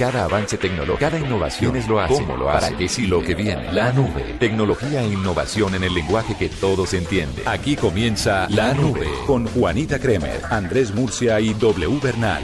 Cada avance tecnológico, cada innovación es lo hace, cómo lo hace, para qué sí lo que viene. La nube. Tecnología e innovación en el lenguaje que todos entienden. Aquí comienza La Nube con Juanita Kremer, Andrés Murcia y W Bernal.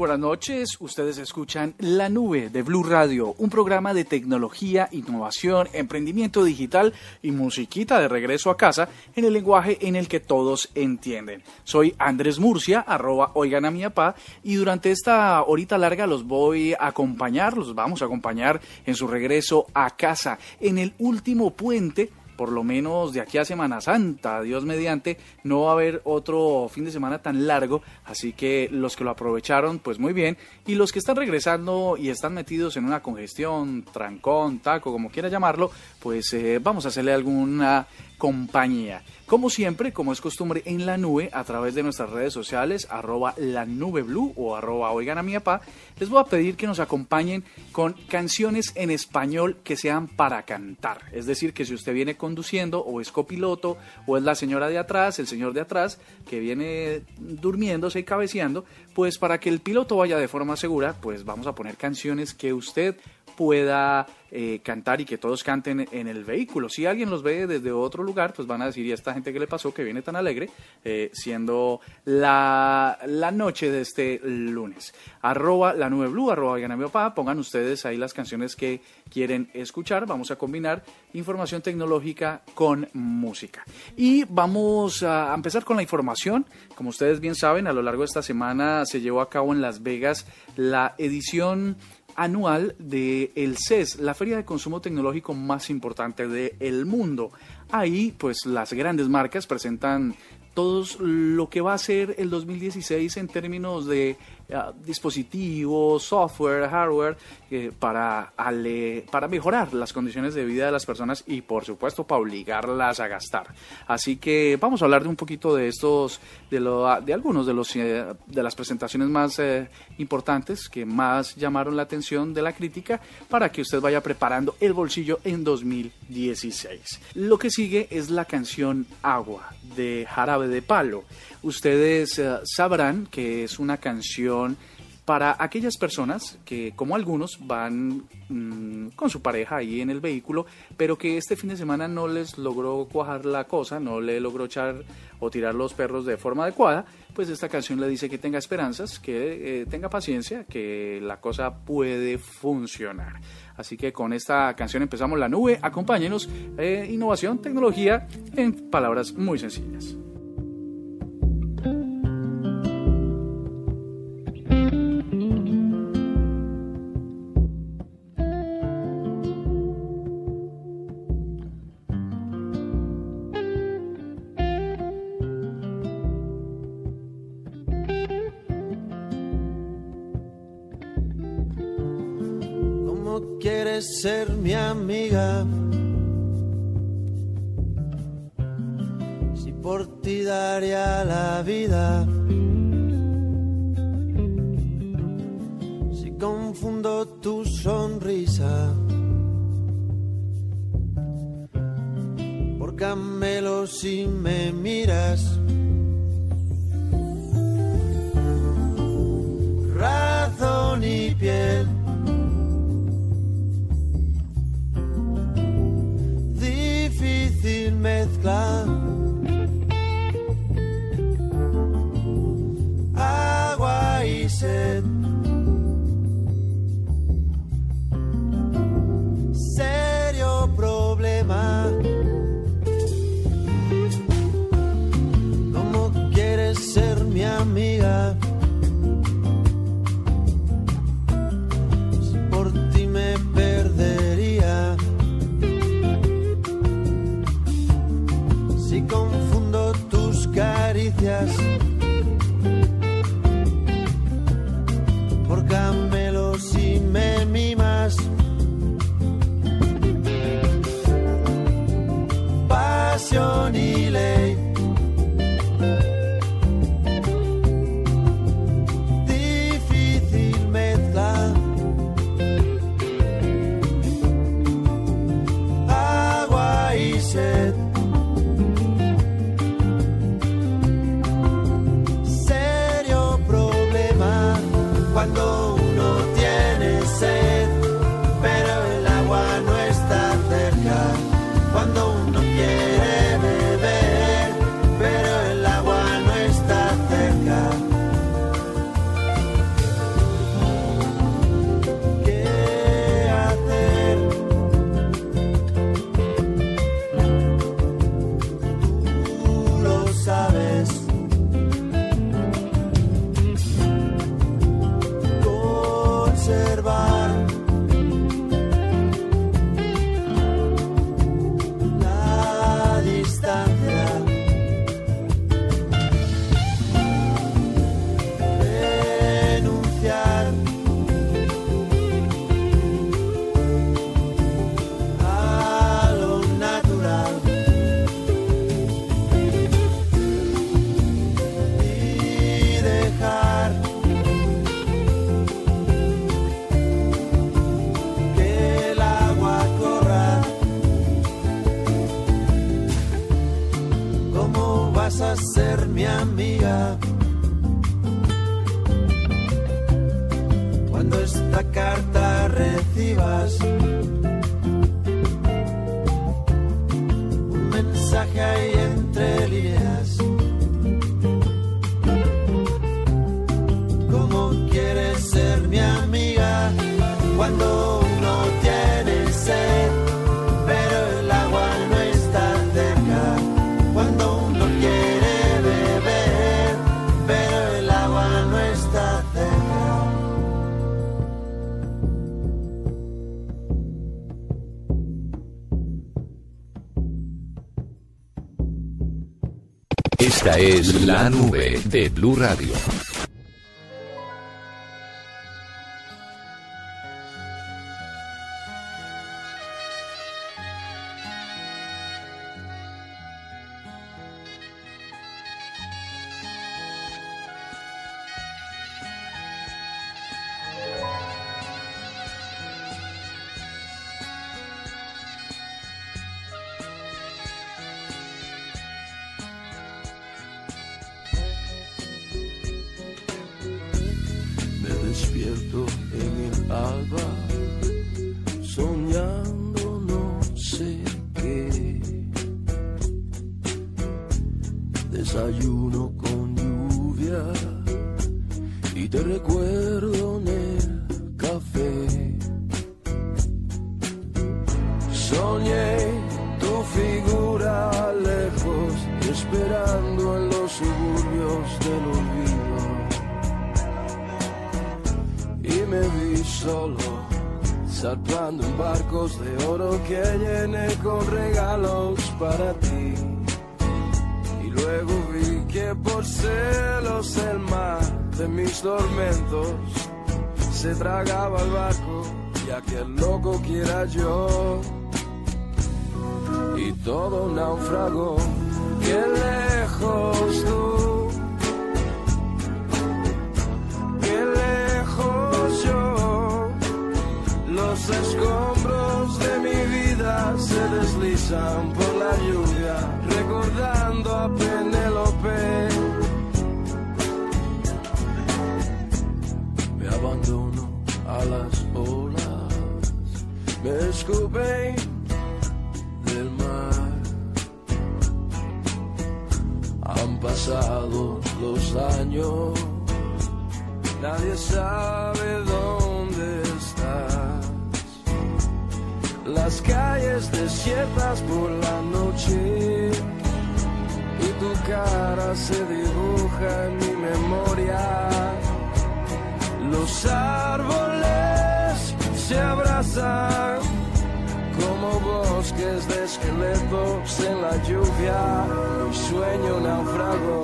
Buenas noches, ustedes escuchan La Nube de Blue Radio, un programa de tecnología, innovación, emprendimiento digital y musiquita de regreso a casa en el lenguaje en el que todos entienden. Soy Andrés Murcia, arroba oigan a mi papá, y durante esta horita larga los voy a acompañar, los vamos a acompañar en su regreso a casa, en el último puente por lo menos de aquí a Semana Santa, Dios mediante, no va a haber otro fin de semana tan largo, así que los que lo aprovecharon, pues muy bien, y los que están regresando y están metidos en una congestión, trancón, taco, como quiera llamarlo, pues eh, vamos a hacerle alguna compañía. Como siempre, como es costumbre en la nube, a través de nuestras redes sociales, arroba la nube o arroba oigan a mi papá, les voy a pedir que nos acompañen con canciones en español que sean para cantar. Es decir, que si usted viene conduciendo o es copiloto o es la señora de atrás, el señor de atrás, que viene durmiéndose y cabeceando, pues para que el piloto vaya de forma segura, pues vamos a poner canciones que usted pueda eh, cantar y que todos canten en el vehículo. Si alguien los ve desde otro lugar, pues van a decir, ¿y a esta gente que le pasó que viene tan alegre? Eh, siendo la, la, noche de este lunes. Arroba la nube blue, arroba mi papá, pongan ustedes ahí las canciones que quieren escuchar. Vamos a combinar información tecnológica con música. Y vamos a empezar con la información. Como ustedes bien saben, a lo largo de esta semana se llevó a cabo en Las Vegas la edición anual de el CES, la feria de consumo tecnológico más importante del mundo. Ahí, pues las grandes marcas presentan todo lo que va a ser el 2016 en términos de dispositivos, software, hardware, eh, para, para mejorar las condiciones de vida de las personas y por supuesto para obligarlas a gastar. Así que vamos a hablar de un poquito de estos, de, lo, de algunos de, los, eh, de las presentaciones más eh, importantes que más llamaron la atención de la crítica para que usted vaya preparando el bolsillo en 2016. Lo que sigue es la canción Agua de Jarabe de Palo. Ustedes eh, sabrán que es una canción para aquellas personas que, como algunos, van mm, con su pareja ahí en el vehículo, pero que este fin de semana no les logró cuajar la cosa, no le logró echar o tirar los perros de forma adecuada, pues esta canción le dice que tenga esperanzas, que eh, tenga paciencia, que la cosa puede funcionar. Así que con esta canción empezamos la nube. Acompáñenos, eh, innovación, tecnología, en palabras muy sencillas. Ser mi amiga. Si por ti daría la vida. Si confundo tu sonrisa. Por camelo si me miras. Agua y sed. Esta es la nube de Blue Radio. Del mar. Han pasado los años, nadie sabe dónde estás. Las calles desiertas por la noche y tu cara se dibuja en mi bosques de esqueletos en la lluvia, mi sueño náufrago.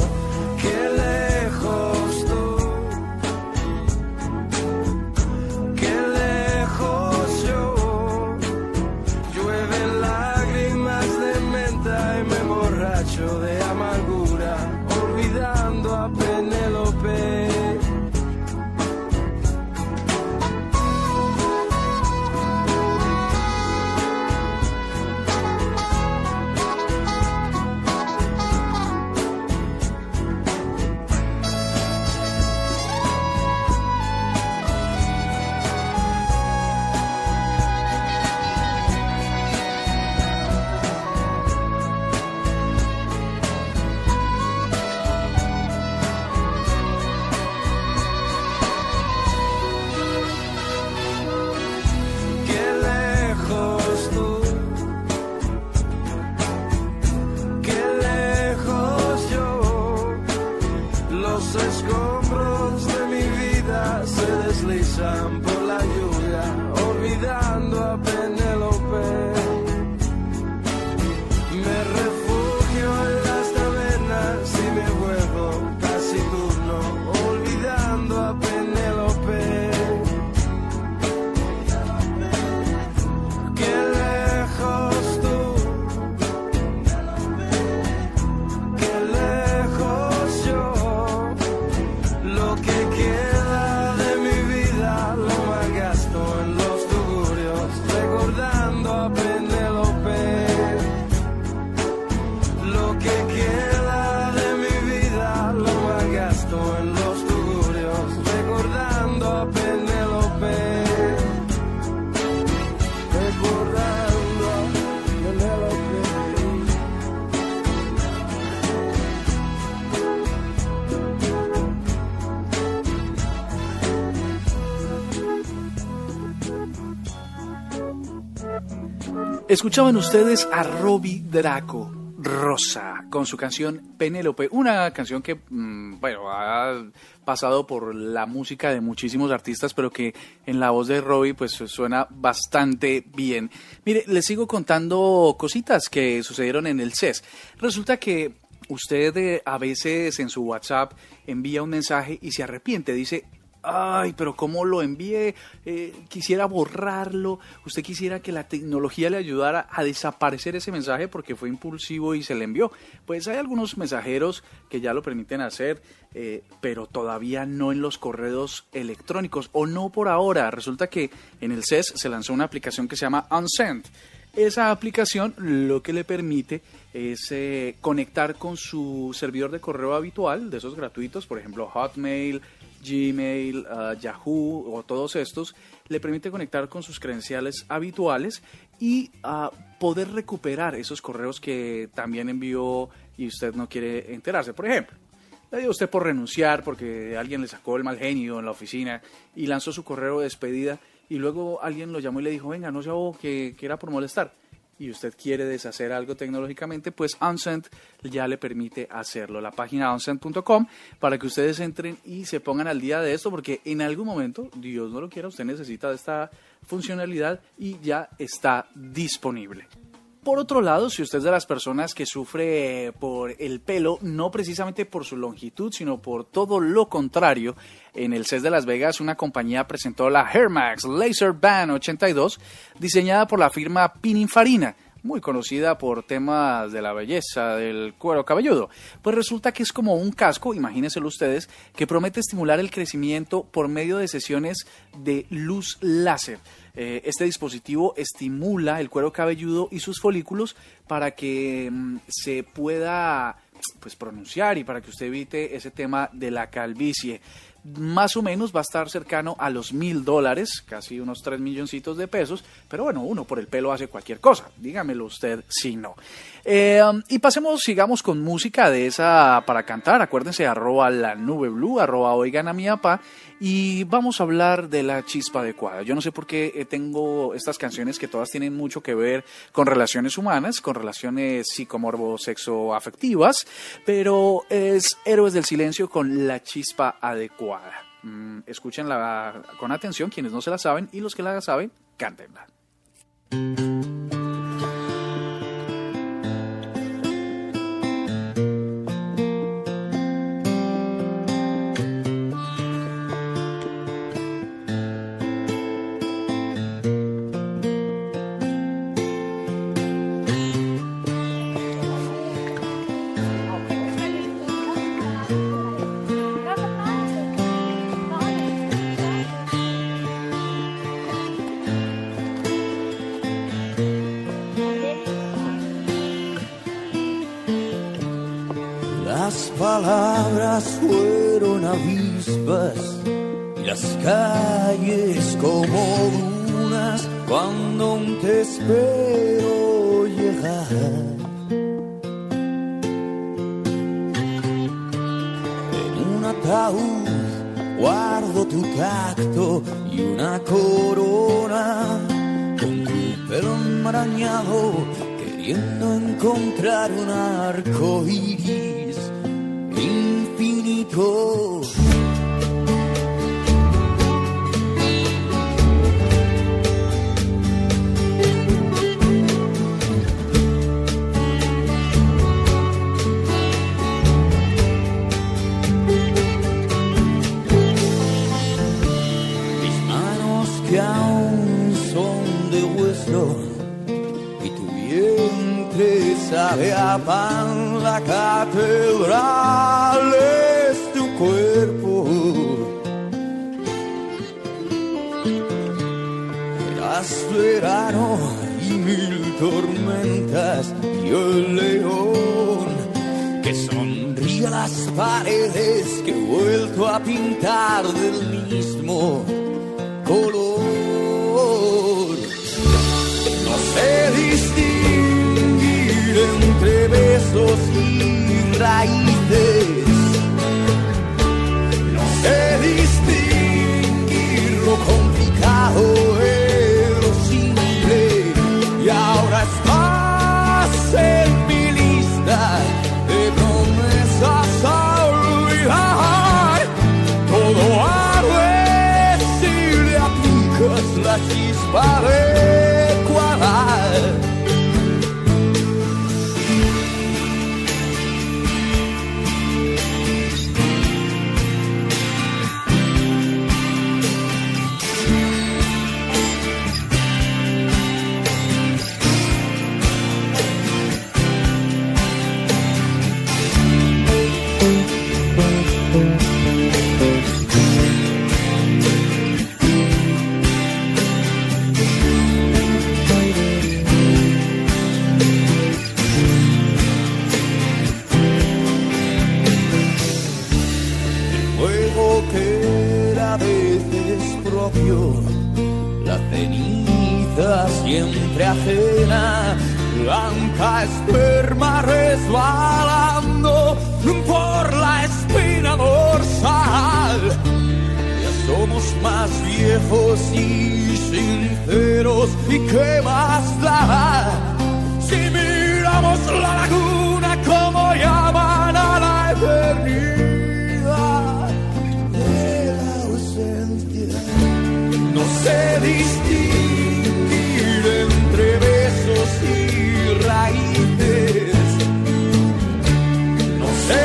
Escombros de mi vida se deslizan por Escuchaban ustedes a Robbie Draco, Rosa, con su canción Penélope, una canción que, mm, bueno, ha pasado por la música de muchísimos artistas, pero que en la voz de Robbie pues suena bastante bien. Mire, les sigo contando cositas que sucedieron en el CES. Resulta que usted eh, a veces en su WhatsApp envía un mensaje y se arrepiente, dice, ay, pero ¿cómo lo envié? Eh, quisiera borrarlo. Usted quisiera que la tecnología le ayudara a desaparecer ese mensaje porque fue impulsivo y se le envió. Pues hay algunos mensajeros que ya lo permiten hacer, eh, pero todavía no en los correos electrónicos o no por ahora. Resulta que en el CES se lanzó una aplicación que se llama Unsend. Esa aplicación lo que le permite es eh, conectar con su servidor de correo habitual, de esos gratuitos, por ejemplo Hotmail, Gmail, uh, Yahoo o todos estos, le permite conectar con sus credenciales habituales y uh, poder recuperar esos correos que también envió y usted no quiere enterarse. Por ejemplo, le dio usted por renunciar porque alguien le sacó el mal genio en la oficina y lanzó su correo de despedida y luego alguien lo llamó y le dijo, venga, no vos que, que era por molestar y usted quiere deshacer algo tecnológicamente, pues Unsend ya le permite hacerlo. La página unsend.com para que ustedes entren y se pongan al día de esto, porque en algún momento, Dios no lo quiera, usted necesita de esta funcionalidad y ya está disponible. Por otro lado, si usted es de las personas que sufre por el pelo, no precisamente por su longitud, sino por todo lo contrario, en el CES de Las Vegas una compañía presentó la Hair Max Laser Band 82, diseñada por la firma Pininfarina, muy conocida por temas de la belleza del cuero cabelludo. Pues resulta que es como un casco, imagínenselo ustedes, que promete estimular el crecimiento por medio de sesiones de luz láser. Eh, este dispositivo estimula el cuero cabelludo y sus folículos para que mm, se pueda pues pronunciar y para que usted evite ese tema de la calvicie. Más o menos va a estar cercano a los mil dólares, casi unos tres milloncitos de pesos, pero bueno, uno por el pelo hace cualquier cosa, dígamelo usted si no. Eh, y pasemos, sigamos con música de esa para cantar, acuérdense, arroba la nube blue, arroba oigan a mi apa, y vamos a hablar de la chispa adecuada. Yo no sé por qué eh, tengo estas canciones que todas tienen mucho que ver con relaciones humanas, con relaciones psicomorbo sexo afectivas, pero es Héroes del Silencio con la chispa adecuada. Mm, escúchenla con atención quienes no se la saben y los que la saben, cántenla. Pan la catedral es tu cuerpo. Eras verano y mil tormentas y el león que sonríe las paredes que he vuelto a pintar del mismo color. No sé besos y raíces. La ceniza siempre ajena, blanca esperma resbalando por la espina dorsal. Ya somos más viejos y sinceros, ¿y qué más da? Si miramos la laguna como llaman a la eternidad sé distinguir entre besos y raíces. No sé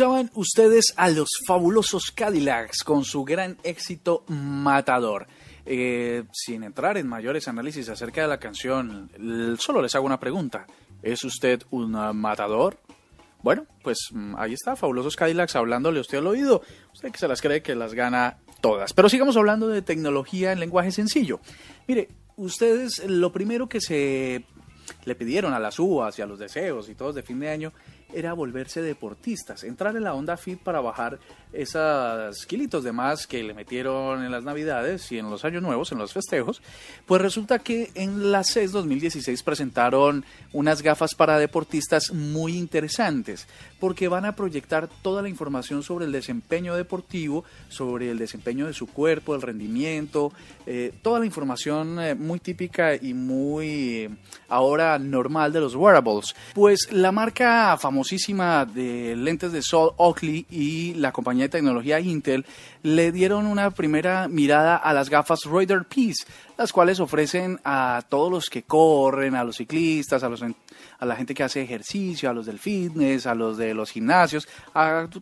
Escuchaban ustedes a los fabulosos Cadillacs con su gran éxito Matador. Eh, sin entrar en mayores análisis acerca de la canción, solo les hago una pregunta. ¿Es usted un matador? Bueno, pues mm, ahí está, fabulosos Cadillacs hablándole usted al oído. Usted que se las cree que las gana todas. Pero sigamos hablando de tecnología en lenguaje sencillo. Mire, ustedes lo primero que se le pidieron a las uvas y a los deseos y todos de fin de año era volverse deportistas, entrar en la onda fit para bajar esos kilitos de más que le metieron en las navidades y en los años nuevos, en los festejos, pues resulta que en la CES 2016 presentaron unas gafas para deportistas muy interesantes, porque van a proyectar toda la información sobre el desempeño deportivo, sobre el desempeño de su cuerpo, el rendimiento, eh, toda la información eh, muy típica y muy ahora normal de los wearables. Pues la marca famosísima de lentes de sol Oakley y la compañía de tecnología Intel le dieron una primera mirada a las gafas Raider Peace, las cuales ofrecen a todos los que corren, a los ciclistas, a, los, a la gente que hace ejercicio, a los del fitness, a los de los gimnasios,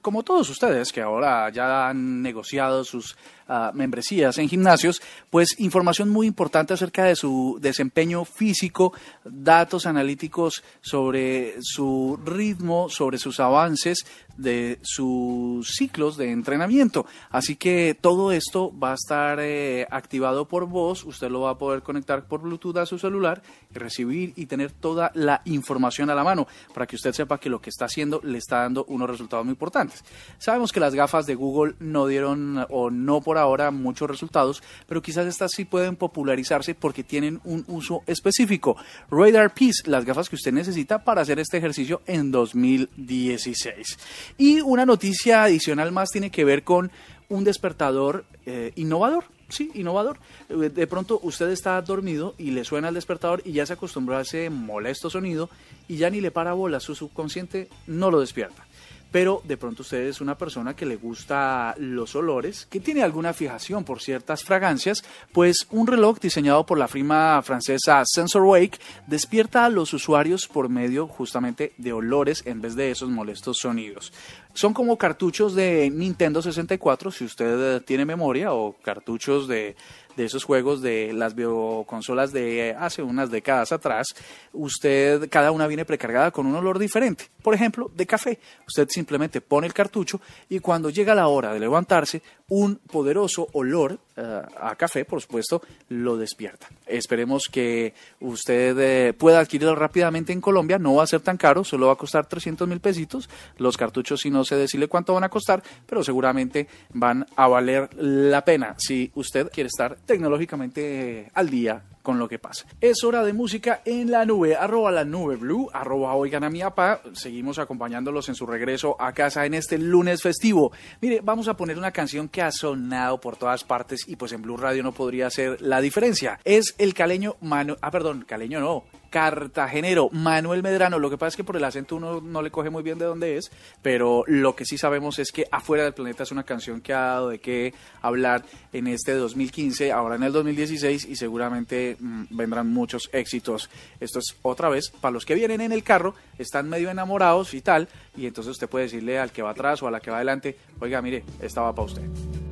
como todos ustedes que ahora ya han negociado sus ah, membresías en gimnasios, pues información muy importante acerca de su desempeño físico, datos analíticos sobre su ritmo, sobre sus avances, de sus ciclos de entrenamiento. Así que todo esto va a estar eh, activado por voz, usted lo va a poder conectar por Bluetooth a su celular y recibir y tener toda la información a la mano para que usted sepa que lo que está haciendo le está dando unos resultados muy importantes. Sabemos que las gafas de Google no dieron o no por ahora muchos resultados, pero quizás estas sí pueden popularizarse porque tienen un uso específico. Radar Peace, las gafas que usted necesita para hacer este ejercicio en 2016. Y una noticia adicional más tiene que ver con un despertador eh, innovador sí, innovador. Eh, de pronto usted está dormido y le suena el despertador y ya se acostumbró a ese molesto sonido y ya ni le para bola, su subconsciente no lo despierta pero de pronto usted es una persona que le gusta los olores, que tiene alguna fijación por ciertas fragancias, pues un reloj diseñado por la firma francesa Sensor Wake despierta a los usuarios por medio justamente de olores en vez de esos molestos sonidos. Son como cartuchos de Nintendo 64, si usted tiene memoria, o cartuchos de de esos juegos de las bioconsolas de hace unas décadas atrás, usted, cada una viene precargada con un olor diferente. Por ejemplo, de café. Usted simplemente pone el cartucho y cuando llega la hora de levantarse, un poderoso olor eh, a café, por supuesto, lo despierta. Esperemos que usted eh, pueda adquirirlo rápidamente en Colombia. No va a ser tan caro, solo va a costar 300 mil pesitos. Los cartuchos, si no sé decirle cuánto van a costar, pero seguramente van a valer la pena si usted quiere estar tecnológicamente al día con lo que pasa. Es hora de música en la nube, arroba la nube blue, arroba oigan a mi papá. Seguimos acompañándolos en su regreso a casa en este lunes festivo. Mire, vamos a poner una canción que ha sonado por todas partes y pues en Blue Radio no podría ser la diferencia. Es el caleño Manu, ah perdón, caleño no, cartagenero Manuel Medrano. Lo que pasa es que por el acento uno no le coge muy bien de dónde es, pero lo que sí sabemos es que Afuera del Planeta es una canción que ha dado de qué hablar en este 2015, ahora en el 2016 y seguramente mm, vendrán muchos éxitos. Esto es otra vez, para los que vienen en el carro, están medio enamorados y tal, y entonces usted puede decirle al que va atrás o a la que va adelante, oiga, mire, esta va para usted.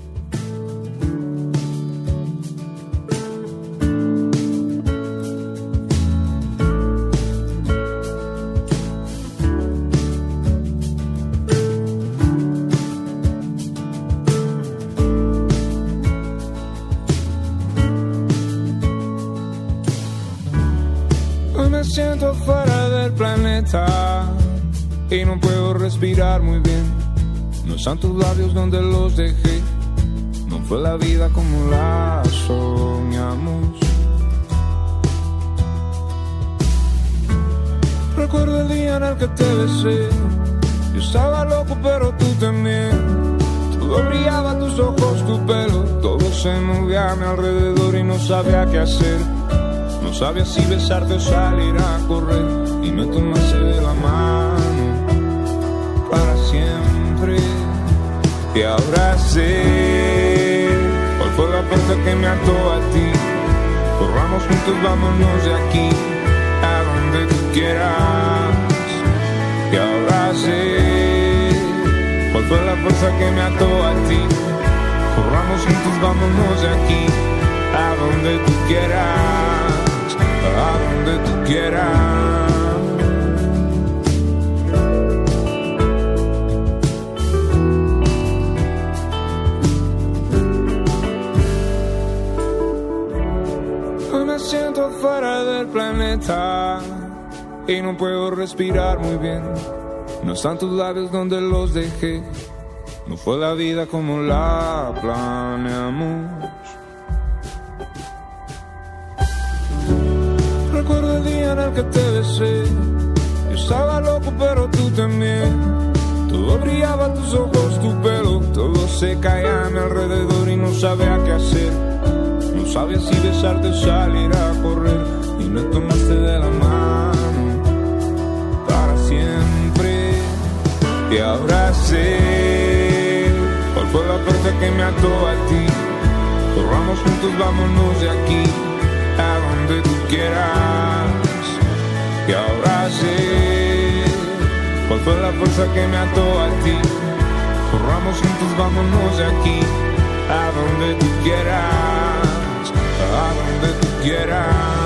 Y no puedo respirar muy bien. No están tus labios donde los dejé. No fue la vida como la soñamos. Recuerdo el día en el que te besé. Yo estaba loco, pero tú también. Todo brillaba, tus ojos, tu pelo. Todo se movía a mi alrededor y no sabía qué hacer. No sabía si besarte o salir a correr. Y me tomaste de la mano para siempre. Ahora sé cuál fue la fuerza que me ató a ti. Corramos juntos, vámonos de aquí a donde tú quieras. Ahora sé cuál fue la fuerza que me ató a ti. Corramos juntos, vámonos de aquí a donde tú quieras, a donde tú quieras. Planeta y no puedo respirar muy bien. No están tus labios donde los dejé. No fue la vida como la planeamos. Recuerdo el día en el que te besé. Yo estaba loco, pero tú también. Todo brillaba, tus ojos, tu pelo. Todo se caía a mi alrededor y no sabía qué hacer. No sabía si besarte o salir a correr. Y me tomaste de la mano para siempre. Ahora sé cuál fue la fuerza que me ató a ti. Corramos juntos, vámonos de aquí a donde tú quieras. Ahora sé cuál fue la fuerza que me ató a ti. Corramos juntos, vámonos de aquí a donde tú quieras, a donde tú quieras.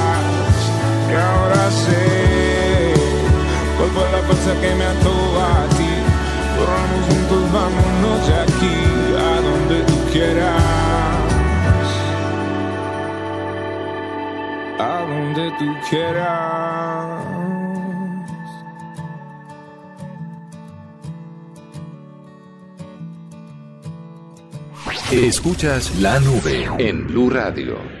Y ahora sé cuál fue la fuerza que me ató a ti. Corramos juntos, vámonos de aquí a donde tú quieras. A donde tú quieras. Escuchas la nube en Blue Radio.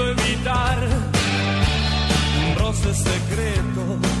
quiso evitar un roce secreto.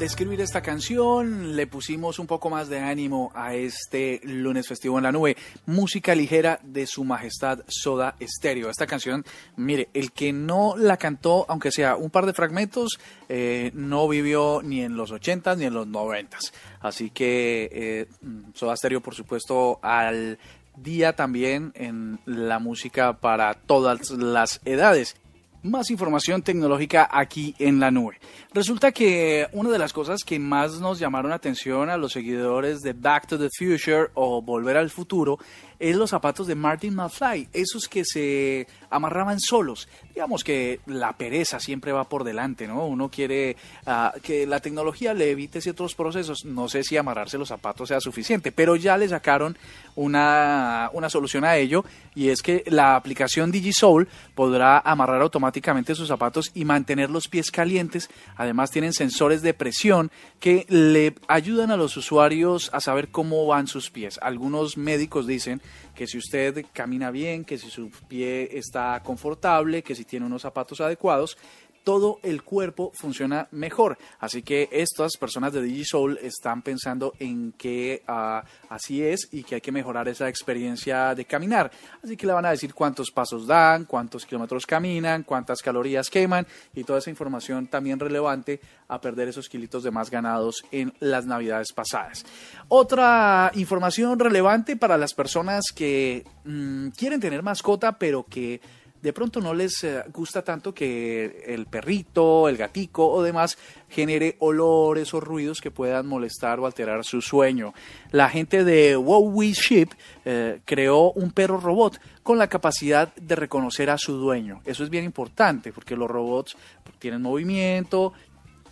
Cómo describir esta canción. Le pusimos un poco más de ánimo a este lunes festivo en la nube. Música ligera de su majestad Soda Stereo. Esta canción, mire, el que no la cantó, aunque sea un par de fragmentos, eh, no vivió ni en los 80 ni en los 90 Así que eh, Soda Stereo, por supuesto, al día también en la música para todas las edades más información tecnológica aquí en la nube. Resulta que una de las cosas que más nos llamaron atención a los seguidores de Back to the Future o Volver al Futuro es los zapatos de Martin McFly, esos que se amarraban solos. Digamos que la pereza siempre va por delante, ¿no? Uno quiere ah, que la tecnología le evite ciertos procesos. No sé si amarrarse los zapatos sea suficiente, pero ya le sacaron una, una solución a ello y es que la aplicación DigiSoul podrá amarrar automáticamente sus zapatos y mantener los pies calientes. Además tienen sensores de presión que le ayudan a los usuarios a saber cómo van sus pies. Algunos médicos dicen que si usted camina bien, que si su pie está confortable, que si tiene unos zapatos adecuados, todo el cuerpo funciona mejor. Así que estas personas de DigiSoul están pensando en que ah, así es y que hay que mejorar esa experiencia de caminar. Así que le van a decir cuántos pasos dan, cuántos kilómetros caminan, cuántas calorías queman y toda esa información también relevante a perder esos kilitos de más ganados en las navidades pasadas. Otra información relevante para las personas que mm, quieren tener mascota pero que de pronto no les eh, gusta tanto que el perrito, el gatico o demás genere olores o ruidos que puedan molestar o alterar su sueño. La gente de Wowie Ship eh, creó un perro robot con la capacidad de reconocer a su dueño. Eso es bien importante porque los robots tienen movimiento,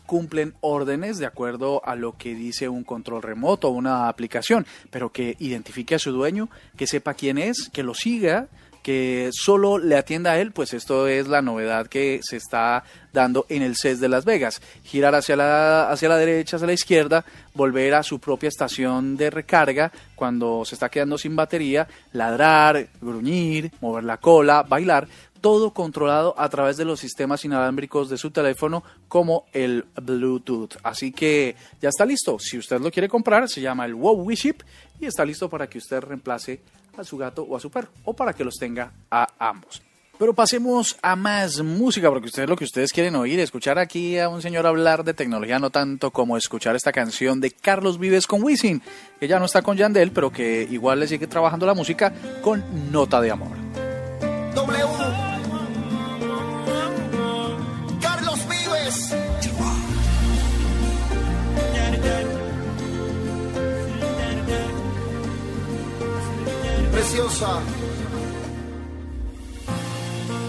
cumplen órdenes de acuerdo a lo que dice un control remoto o una aplicación, pero que identifique a su dueño, que sepa quién es, que lo siga, que solo le atienda a él, pues esto es la novedad que se está dando en el CES de Las Vegas. Girar hacia la, hacia la derecha, hacia la izquierda, volver a su propia estación de recarga cuando se está quedando sin batería, ladrar, gruñir, mover la cola, bailar, todo controlado a través de los sistemas inalámbricos de su teléfono como el Bluetooth. Así que ya está listo. Si usted lo quiere comprar, se llama el Wow Ship y está listo para que usted reemplace a su gato o a su perro o para que los tenga a ambos. Pero pasemos a más música, porque ustedes lo que ustedes quieren oír, escuchar aquí a un señor hablar de tecnología, no tanto como escuchar esta canción de Carlos Vives con Wisin, que ya no está con Yandel, pero que igual le sigue trabajando la música con Nota de Amor.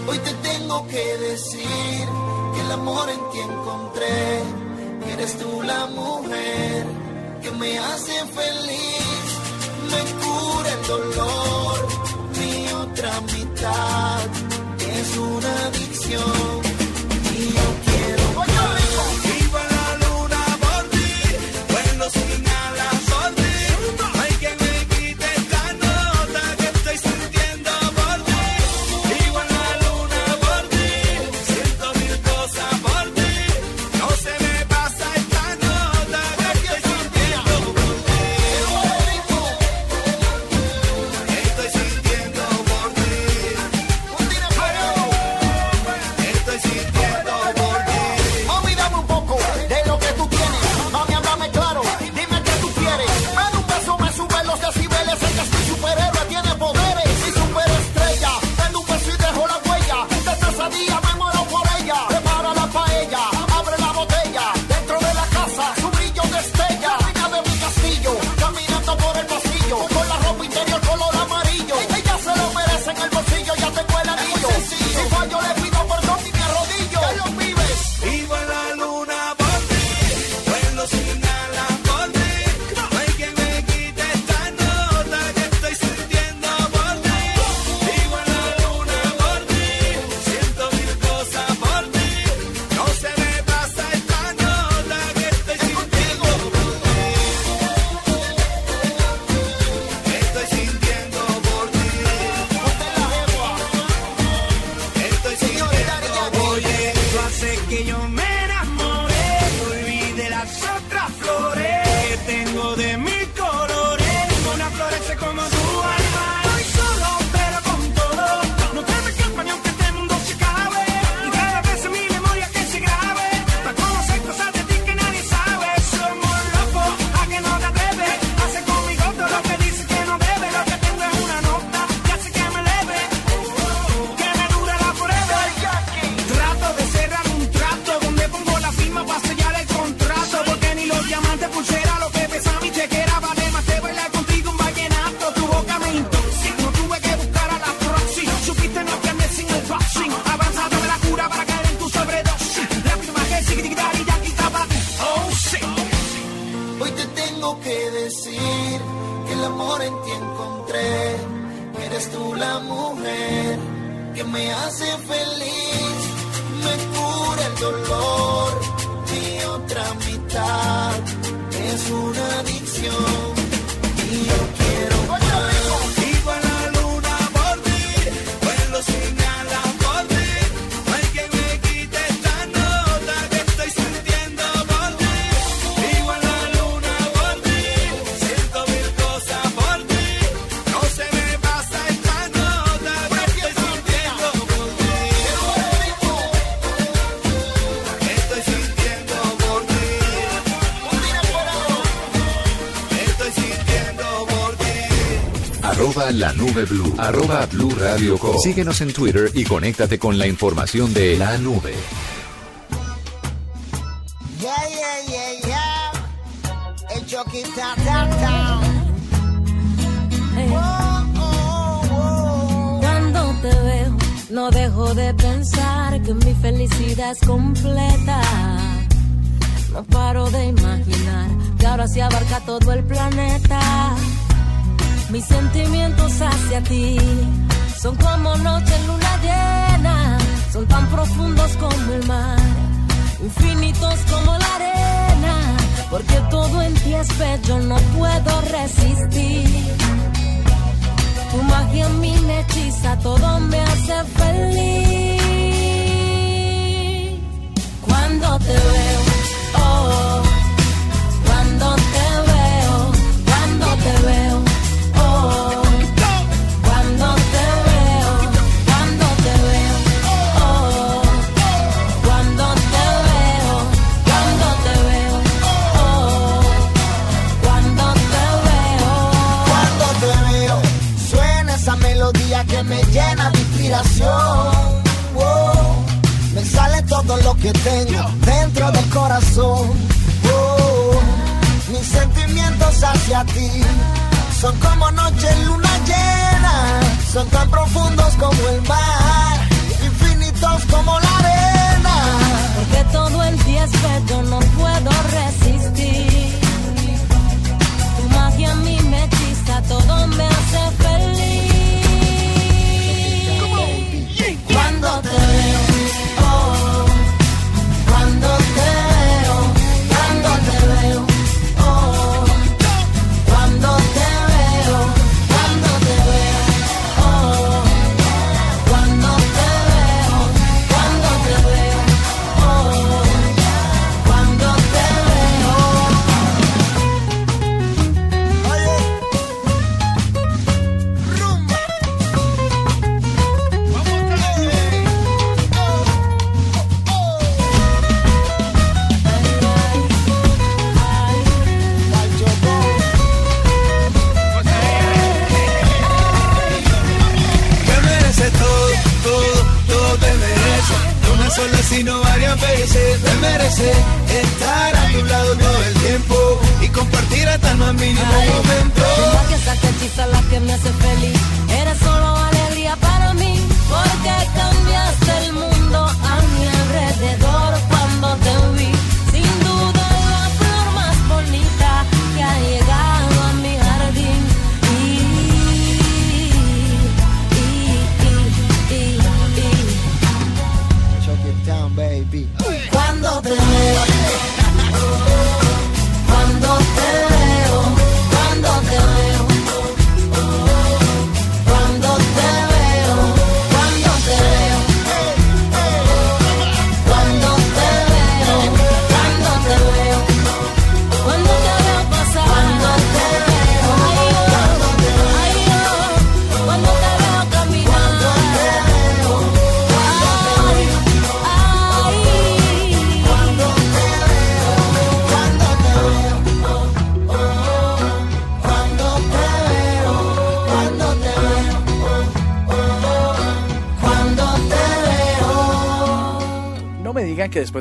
Hoy te tengo que decir que el amor en ti encontré, que eres tú la mujer que me hace feliz, me cura el dolor, mi otra mitad es una la nube blue. Arroba blue radio com. Síguenos en Twitter y conéctate con la información de la nube. Yeah, yeah, yeah, yeah. El Chucky ta ta ta. Oh, oh, oh. Cuando te veo, no dejo de pensar que mi felicidad es completa. No paro de imaginar que ahora se abarca todo el planeta. Mis sentimientos hacia ti son como noche en luna llena, son tan profundos como el mar, infinitos como la arena, porque todo en ti es bello, no puedo resistir. Tu magia a mí me hechiza, todo me hace feliz. Cuando te veo, oh, que tengo dentro del corazón. Oh, mis sentimientos hacia ti son como noche en luna llena, son tan profundos como el mar, infinitos como la arena. Porque todo en ti es bello, no puedo resistir. Tu magia a mí me hechiza, todo me hace feliz.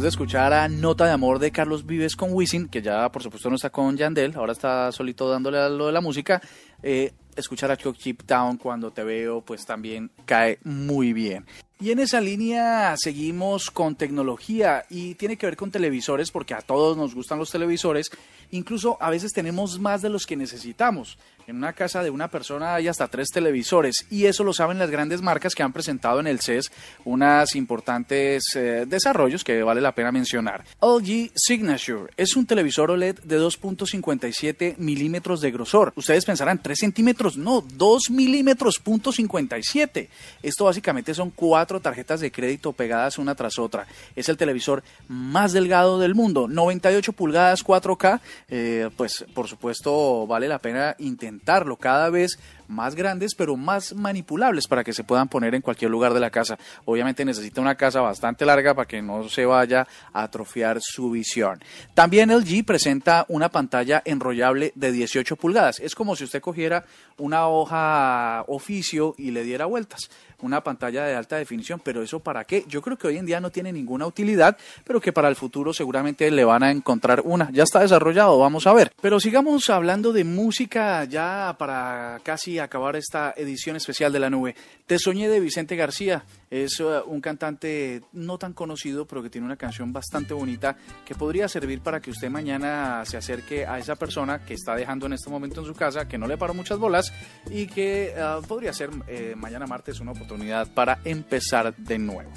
Escuchar a Nota de Amor de Carlos Vives con Wisin, que ya por supuesto no está con Yandel, ahora está solito dándole a lo de la música, eh, escuchar a Chip Town cuando te veo, pues también cae muy bien. Y en esa línea seguimos con tecnología y tiene que ver con televisores porque a todos nos gustan los televisores, incluso a veces tenemos más de los que necesitamos. En una casa de una persona hay hasta tres televisores y eso lo saben las grandes marcas que han presentado en el CES unas importantes eh, desarrollos que vale la pena mencionar. LG Signature es un televisor OLED de 2.57 milímetros de grosor. Ustedes pensarán 3 centímetros, no, 2 milímetros punto 57. Esto básicamente son cuatro tarjetas de crédito pegadas una tras otra. Es el televisor más delgado del mundo, 98 pulgadas 4K. Eh, pues por supuesto vale la pena intentarlo. Cada vez más grandes, pero más manipulables para que se puedan poner en cualquier lugar de la casa. Obviamente necesita una casa bastante larga para que no se vaya a atrofiar su visión. También LG presenta una pantalla enrollable de 18 pulgadas. Es como si usted cogiera una hoja oficio y le diera vueltas una pantalla de alta definición, pero eso para qué? Yo creo que hoy en día no tiene ninguna utilidad, pero que para el futuro seguramente le van a encontrar una. Ya está desarrollado, vamos a ver. Pero sigamos hablando de música ya para casi acabar esta edición especial de la nube. Te soñé de Vicente García. Es uh, un cantante no tan conocido, pero que tiene una canción bastante bonita que podría servir para que usted mañana se acerque a esa persona que está dejando en este momento en su casa, que no le paró muchas bolas y que uh, podría ser eh, mañana martes una oportunidad para empezar de nuevo.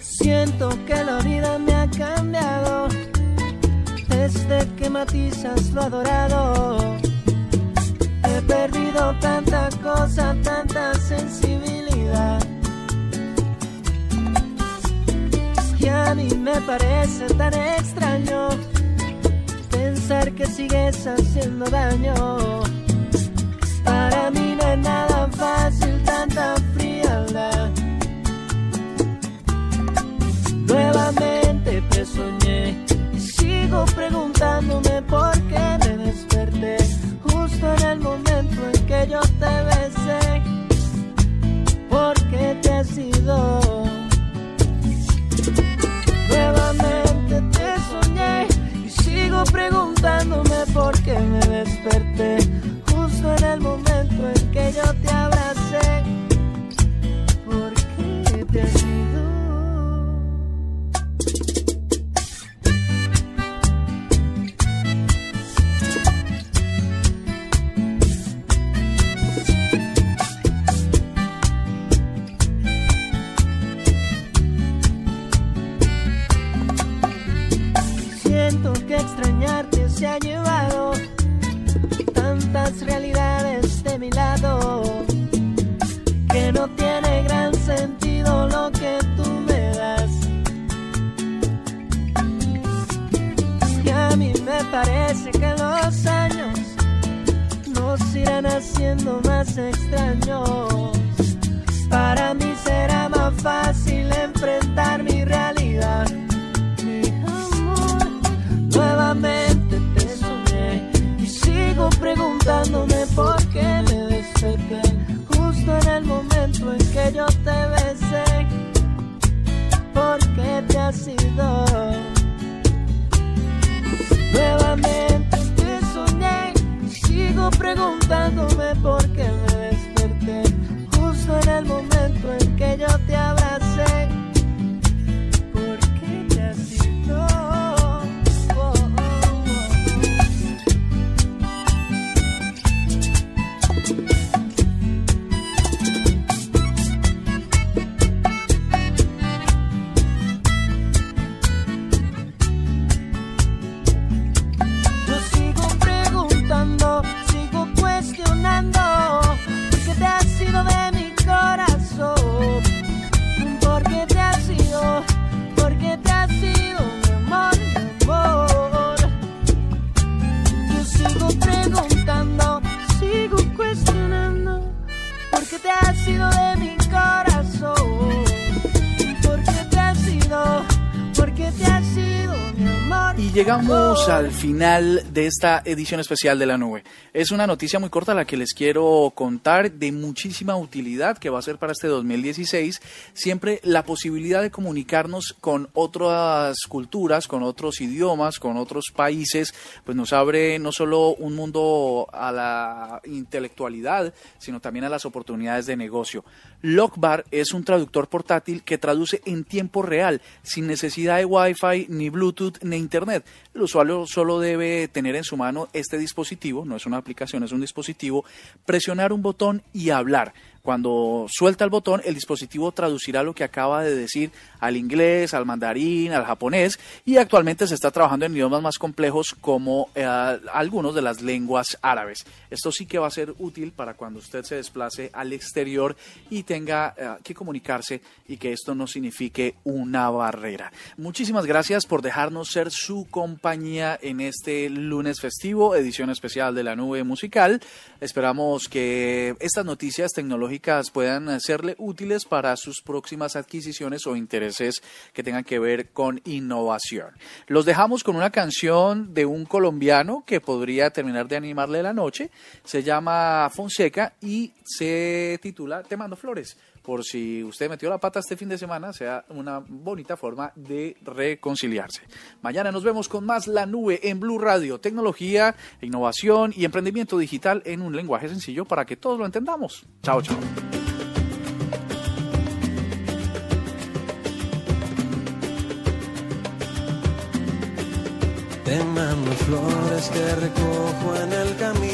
Siento que la vida me ha cambiado desde que matizas lo adorado. He perdido tanta cosa, tanta sensibilidad. Que a mí me parece tan extraño pensar que sigues haciendo daño. Para mí no es nada fácil tanta frialdad. Nuevamente te soñé sigo preguntándome por qué me desperté justo en el momento en que yo te besé. ¿Por qué te has ido? Nuevamente te soñé y sigo preguntándome por qué me desperté justo en el momento en que yo te abracé. ¿Por qué te has ido? Se ha llevado tantas realidades de mi lado que no tiene gran sentido lo que tú me das. Y a mí me parece que los años nos irán haciendo más extraños. Nuevamente te soñé sigo preguntándome por qué me desperté justo en el momento en que yo te abracé. Al final de esta edición especial de la nube. Es una noticia muy corta la que les quiero contar de muchísima utilidad que va a ser para este 2016. Siempre la posibilidad de comunicarnos con otras culturas, con otros idiomas, con otros países, pues nos abre no solo un mundo a la intelectualidad, sino también a las oportunidades de negocio. Lockbar es un traductor portátil que traduce en tiempo real, sin necesidad de Wi-Fi, ni Bluetooth, ni Internet. El usuario solo debe tener en su mano este dispositivo, no es una aplicación, es un dispositivo, presionar un botón y hablar. Cuando suelta el botón, el dispositivo traducirá lo que acaba de decir al inglés, al mandarín, al japonés y actualmente se está trabajando en idiomas más complejos como eh, algunos de las lenguas árabes. Esto sí que va a ser útil para cuando usted se desplace al exterior y tenga eh, que comunicarse y que esto no signifique una barrera. Muchísimas gracias por dejarnos ser su compañía en este lunes festivo, edición especial de la nube musical. Esperamos que estas noticias puedan serle útiles para sus próximas adquisiciones o intereses que tengan que ver con innovación. Los dejamos con una canción de un colombiano que podría terminar de animarle la noche. Se llama Fonseca y se titula Te mando flores por si usted metió la pata este fin de semana, sea una bonita forma de reconciliarse. Mañana nos vemos con más La Nube en Blue Radio, tecnología, innovación y emprendimiento digital en un lenguaje sencillo para que todos lo entendamos. Chao, chao. Te mando flores que recojo en el camino.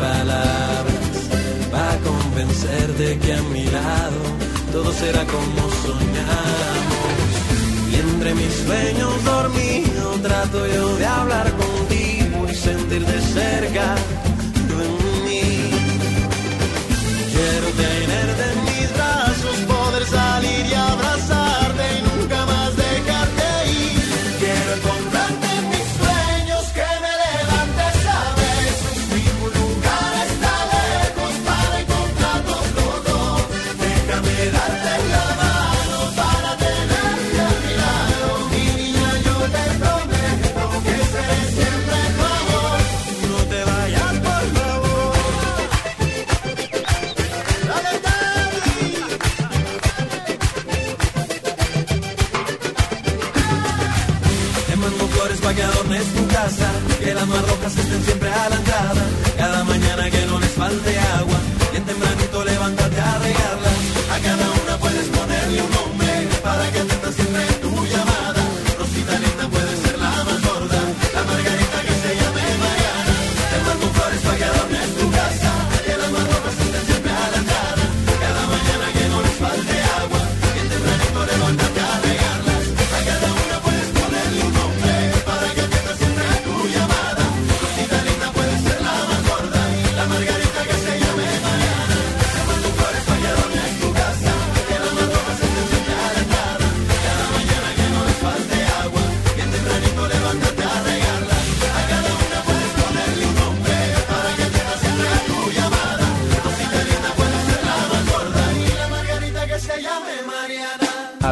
palabras para convencerte que a mi lado todo será como soñamos. Y entre mis sueños dormidos trato yo de hablar contigo y sentir de cerca